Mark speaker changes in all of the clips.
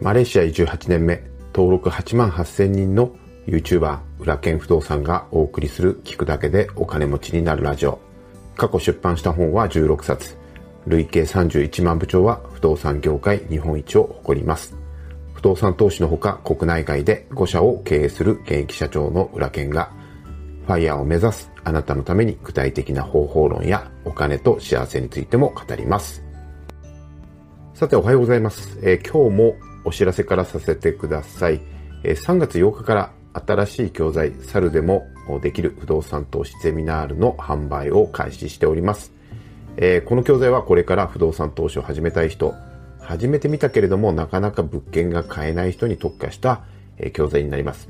Speaker 1: マレーシア移住8年目、登録8万8000人の YouTuber、裏剣不動産がお送りする聞くだけでお金持ちになるラジオ。過去出版した本は16冊。累計31万部長は不動産業界日本一を誇ります。不動産投資のほか国内外で5社を経営する現役社長の裏剣がファイヤーを目指すあなたのために具体的な方法論やお金と幸せについても語ります。さておはようございます。えー、今日もお知らせからさせてください。3月8日から新しい教材、猿でもできる不動産投資ゼミナールの販売を開始しております。この教材はこれから不動産投資を始めたい人、始めてみたけれどもなかなか物件が買えない人に特化した教材になります。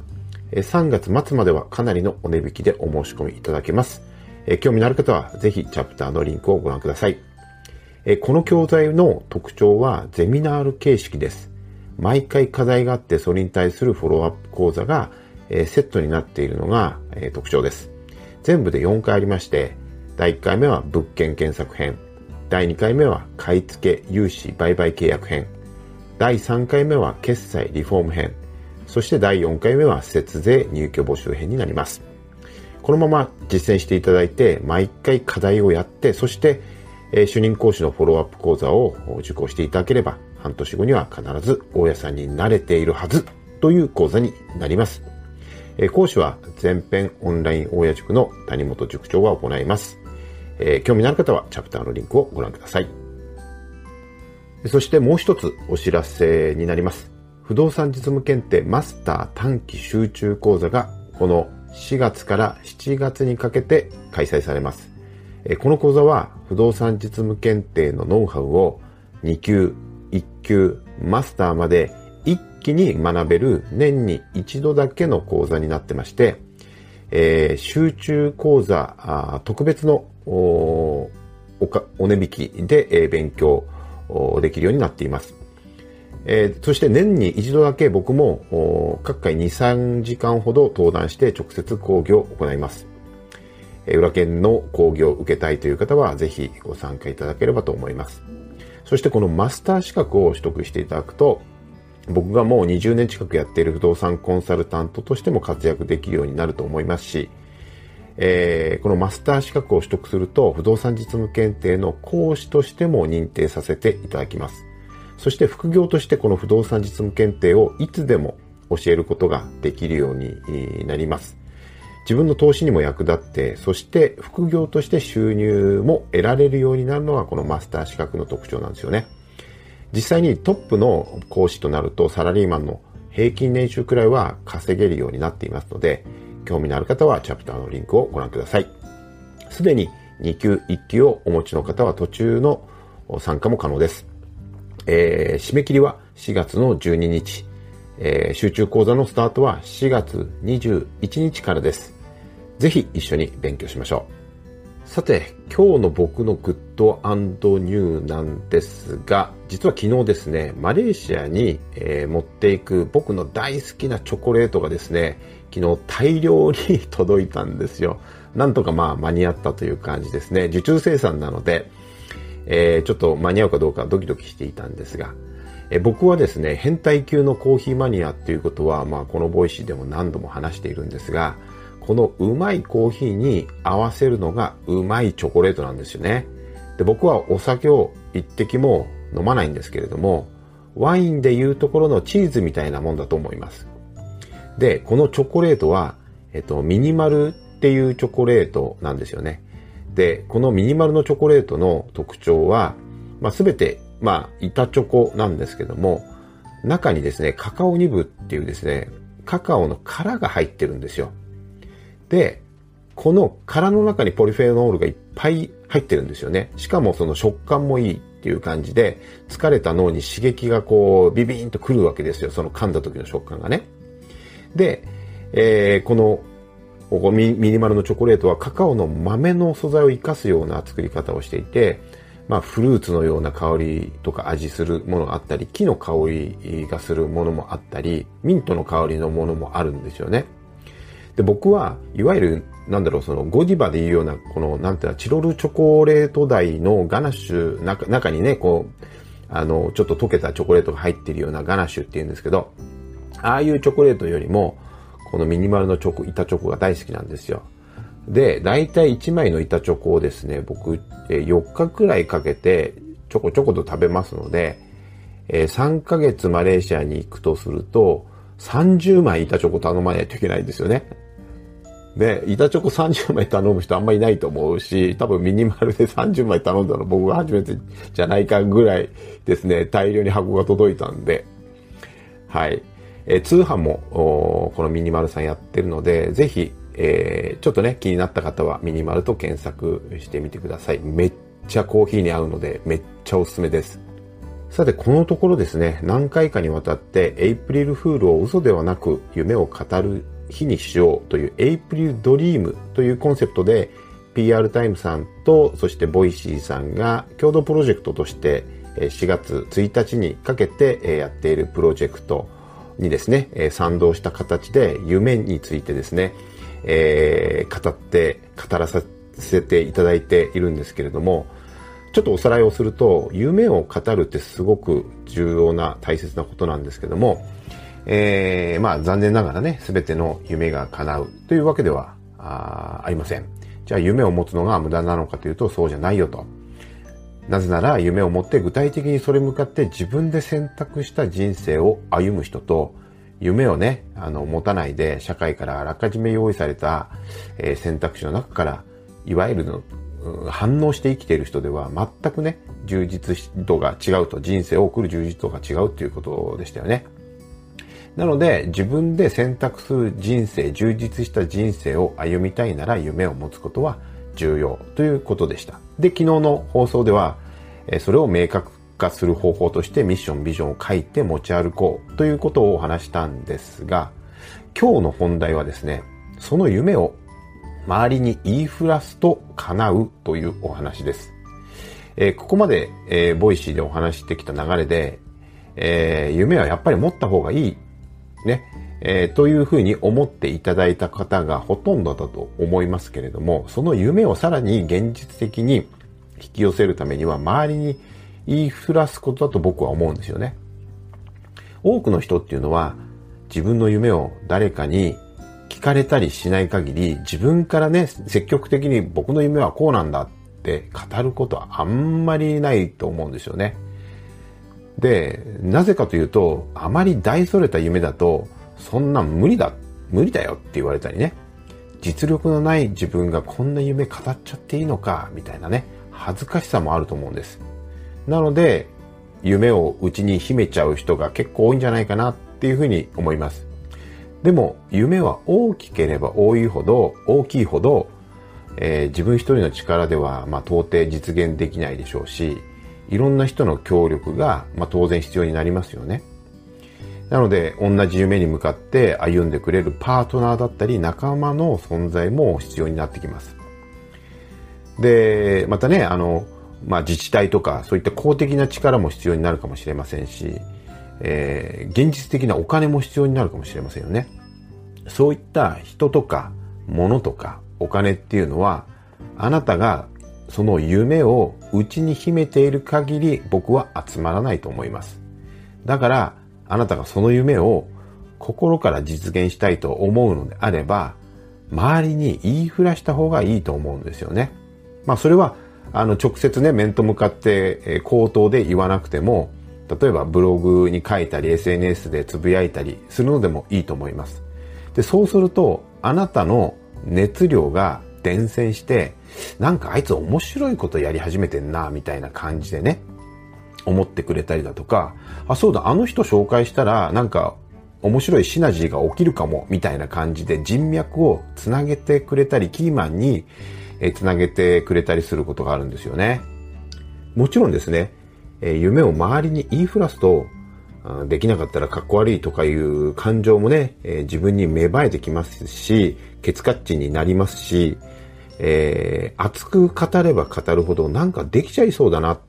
Speaker 1: 3月末まではかなりのお値引きでお申し込みいただけます。興味のある方はぜひチャプターのリンクをご覧ください。この教材の特徴はゼミナール形式です。毎回課題があってそれに対するフォローアップ講座が、セットになっているのが、特徴です。全部で4回ありまして、第1回目は物件検索編、第2回目は買い付け融資売買契約編、第3回目は決済リフォーム編、そして第4回目は節税入居募集編になります。このまま実践していただいて、毎回課題をやって、そして、主任講師のフォローアップ講座を受講していただければ、半年後には必ず大家さんになれているはずという講座になります。え講師は全編オンライン大家塾の谷本塾長が行います。え興味のある方はチャプターのリンクをご覧ください。そしてもう一つお知らせになります。不動産実務検定マスター短期集中講座がこの4月から7月にかけて開催されます。この講座は不動産実務検定のノウハウを2級、1級、マスターまで一気に学べる年に一度だけの講座になってまして、えー、集中講座特別のお値引きで、えー、勉強できるようになっています。えー、そして年に一度だけ僕も各回2、3時間ほど登壇して直接講義を行います。えー、裏剣の講義を受けたいという方はぜひご参加いただければと思います。そしてこのマスター資格を取得していただくと、僕がもう20年近くやっている不動産コンサルタントとしても活躍できるようになると思いますし、えー、このマスター資格を取得すると不動産実務検定の講師としても認定させていただきます。そして副業としてこの不動産実務検定をいつでも教えることができるようになります。自分の投資にも役立って、そして副業として収入も得られるようになるのがこのマスター資格の特徴なんですよね。実際にトップの講師となるとサラリーマンの平均年収くらいは稼げるようになっていますので、興味のある方はチャプターのリンクをご覧ください。すでに2級、1級をお持ちの方は途中の参加も可能です。えー、締め切りは4月の12日、えー、集中講座のスタートは4月21日からです。ぜひ一緒に勉強しましょう。さて、今日の僕のグッドニューなんですが、実は昨日ですね、マレーシアに、えー、持っていく僕の大好きなチョコレートがですね、昨日大量に届いたんですよ。なんとかまあ間に合ったという感じですね。受注生産なので、えー、ちょっと間に合うかどうかドキドキしていたんですが、え、僕はですね、変態級のコーヒーマニアっていうことは、まあこの Voicy でも何度も話しているんですが、このうまいコーヒーに合わせるのがうまいチョコレートなんですよね。で僕はお酒を一滴も飲まないんですけれども、ワインでいうところのチーズみたいなもんだと思います。で、このチョコレートは、えっと、 Minimal っていうチョコレートなんですよね。で、この Minimal のチョコレートの特徴は、まあ、すべて、まあ、板チョコなんですけども、中にですね、カカオニブっていうですね、カカオの殻が入ってるんですよ。で、この殻の中にポリフェノールがいっぱい入ってるんですよね。しかもその食感もいいっていう感じで、疲れた脳に刺激がこう、ビビーンとくるわけですよ。その噛んだ時の食感がね。で、えー、このここミニマルのチョコレートはカカオの豆の素材を生かすような作り方をしていて、まあ、フルーツのような香りとか味するものがあったり、木の香りがするものもあったり、ミントの香りのものもあるんですよね。で、僕はいわゆる、なんだろう、そのゴディバでいうような、この、なんていうの、チロルチョコレート台のガナッシュ、中中にね、こう、あの、ちょっと溶けたチョコレートが入ってるようなガナッシュっていうんですけど、ああいうチョコレートよりも、このミニマルのチョコ、板チョコが大好きなんですよ。で、大体1枚の板チョコをですね、僕、4日くらいかけて、ちょこちょこと食べますので、3ヶ月マレーシアに行くとすると、30枚板チョコ頼まないといけないんですよね。で、板チョコ30枚頼む人あんまりいないと思うし、多分ミニマルで30枚頼んだの僕が初めてじゃないかぐらいですね、大量に箱が届いたんで、はい。え通販もこのミニマルさんやってるので、ぜひ、えー、ちょっとね、気になった方はミニマルと検索してみてください。めっちゃコーヒーに合うので、めっちゃおすすめです。さて、このところですね、何回かにわたって、エイプリルフールを嘘ではなく夢を語る日にしようというエイプリルドリームというコンセプトで PR タイムさんとそして Voicy さんが共同プロジェクトとして4月1日にかけてやっているプロジェクトにですね、賛同した形で夢についてですね、えー、語って、語らさせていただいているんですけれども、ちょっとおさらいをすると、夢を語るってすごく重要な大切なことなんですけども、えー、まあ残念ながらね、すべての夢が叶うというわけではあありません。じゃあ夢を持つのが無駄なのかというとそうじゃないよと。なぜなら夢を持って具体的にそれ向かって自分で選択した人生を歩む人と、夢をね、あの、持たないで社会からあらかじめ用意された、えー、選択肢の中から、いわゆるの、反応して生きている人では全くね、充実度が違うと、人生を送る充実度が違うということでしたよね。なので、自分で選択する人生、充実した人生を歩みたいなら夢を持つことは重要ということでした。で、昨日の放送では、それを明確化する方法としてミッション、ビジョンを書いて持ち歩こうということをお話したんですが、今日の本題はですね、その夢を周りに言いふらすと叶うというお話です。えー、ここまで、えー、 Voicy でお話してきた流れで、えー、夢はやっぱり持った方がいいね、えー、というふうに思っていただいた方がほとんどだと思いますけれども、その夢をさらに現実的に引き寄せるためには周りに言いふらすことだと僕は思うんですよね。多くの人っていうのは自分の夢を誰かに聞かれたりしない限り自分からね、積極的に僕の夢はこうなんだって語ることはあんまりないと思うんですよね。で、なぜかというと、あまり大それた夢だと、そんな無理だ、無理だよって言われたりね。実力のない自分がこんな夢語っちゃっていいのか、みたいなね、恥ずかしさもあると思うんです。なので、夢を内に秘めちゃう人が結構多いんじゃないかなっていうふうに思います。でも、夢は大きければ多いほど、大きいほど、えー、自分一人の力では、まあ、到底実現できないでしょうし、いろんな人の協力が、まあ、当然必要になりますよね。なので、同じ夢に向かって歩んでくれるパートナーだったり、仲間の存在も必要になってきます。で、またね、あの、まあ、自治体とか、そういった公的な力も必要になるかもしれませんし、えー、現実的なお金も必要になるかもしれませんよね。そういった人とか、物とか、お金っていうのは、あなたがその夢を内に秘めている限り僕は集まらないと思います。だから、あなたがその夢を心から実現したいと思うのであれば、周りに言いふらした方がいいと思うんですよね。まあそれは、あの直接ね、面と向かって口頭で言わなくても、例えばブログに書いたり SNS でつぶやいたりするのでもいいと思います。で、そうすると、あなたの熱量が伝染して、なんかあいつ面白いことやり始めてんな、みたいな感じでね、思ってくれたりだとか、あ、そうだ、あの人紹介したら、なんか面白いシナジーが起きるかも、みたいな感じで人脈をつなげてくれたり、キーマンにつなげてくれたりすることがあるんですよね。もちろんですね、夢を周りに言いふらすと、できなかったらかっこ悪いとかいう感情もね、自分に芽生えてきますし、ケツカッチになりますし、えー、熱く語れば語るほどなんかできちゃいそうだなっ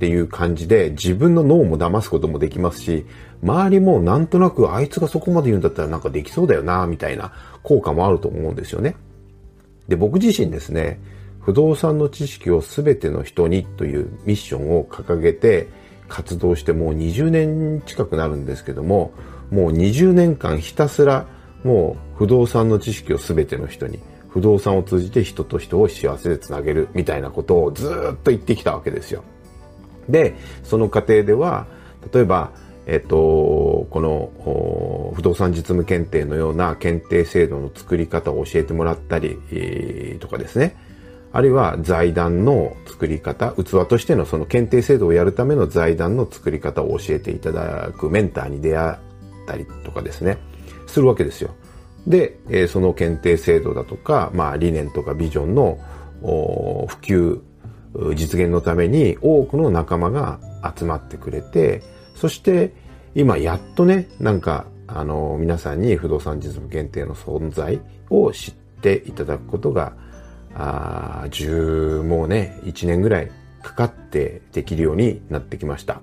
Speaker 1: ていう感じで自分の脳も騙すこともできますし、周りもなんとなくあいつがそこまで言うんだったらなんかできそうだよな、みたいな効果もあると思うんですよね。で、僕自身ですね、不動産の知識を全ての人にというミッションを掲げて、活動してもう20年近くなるんですけども、もう20年間ひたすらもう不動産の知識を全ての人に、不動産を通じて人と人を幸せでつなげるみたいなことをずっと言ってきたわけですよ。で、その過程では、例えば、えっと、この不動産実務検定のような検定制度の作り方を教えてもらったり、とかですね。あるいは財団の作り方、器としてのその検定制度をやるための財団の作り方を教えていただくメンターに出会ったりとかですね、するわけですよ。で、えその検定制度だとか、まあ理念とかビジョンの普及、実現のために多くの仲間が集まってくれて、そして今やっとね、なんか、あの、皆さんに不動産実務検定の存在を知っていただくことがあ10もうね、1年ぐらいかかってできるようになってきました。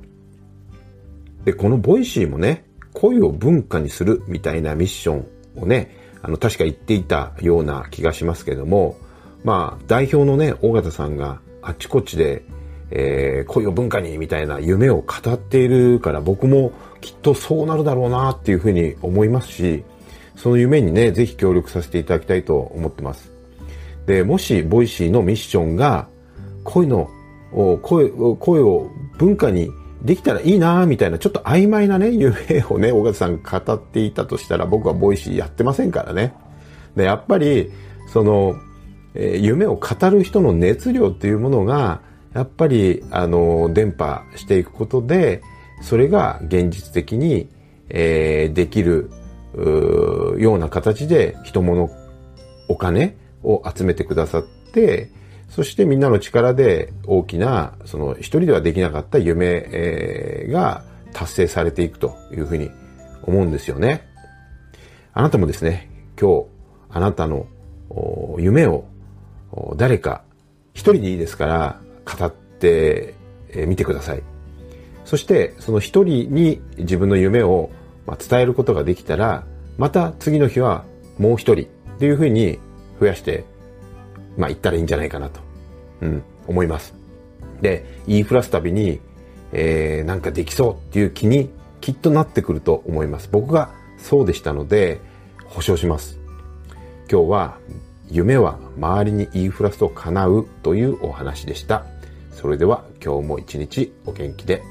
Speaker 1: で、この Voicy もね、声を文化にするみたいなミッションをね、あの、確か言っていたような気がしますけども、まあ、代表のね、緒方さんがあっちこっちで、えー、声を文化にみたいな夢を語っているから僕もきっとそうなるだろうなっていうふうに思いますし、その夢にね、ぜひ協力させていただきたいと思ってます。で、もし、 Voicy のミッションが、恋の、声、声を文化にできたらいいなみたいな、ちょっと曖昧なね、夢をね、緒方さん語っていたとしたら、僕は Voicy やってませんからね。で、やっぱり、その、えー、夢を語る人の熱量っていうものが、やっぱり、あの、伝播していくことで、それが現実的に、えー、できる、ような形で人物お金を集めてくださって、そしてみんなの力で大きな、その一人ではできなかった夢が達成されていくというふうに思うんですよね。あなたもですね、今日あなたの夢を誰か一人でいいですから語ってみてください。そしてその一人に自分の夢を伝えることができたら、また次の日はもう一人っていうふうに増やして、まあ、行ったらいいんじゃないかなと、うん、思います。で、言いふらすたびに、えー、なんかできそうっていう気にきっとなってくると思います。僕がそうでしたので、保証します。今日は、夢は周りに言いふらすと叶うというお話でした。それでは今日も一日お元気で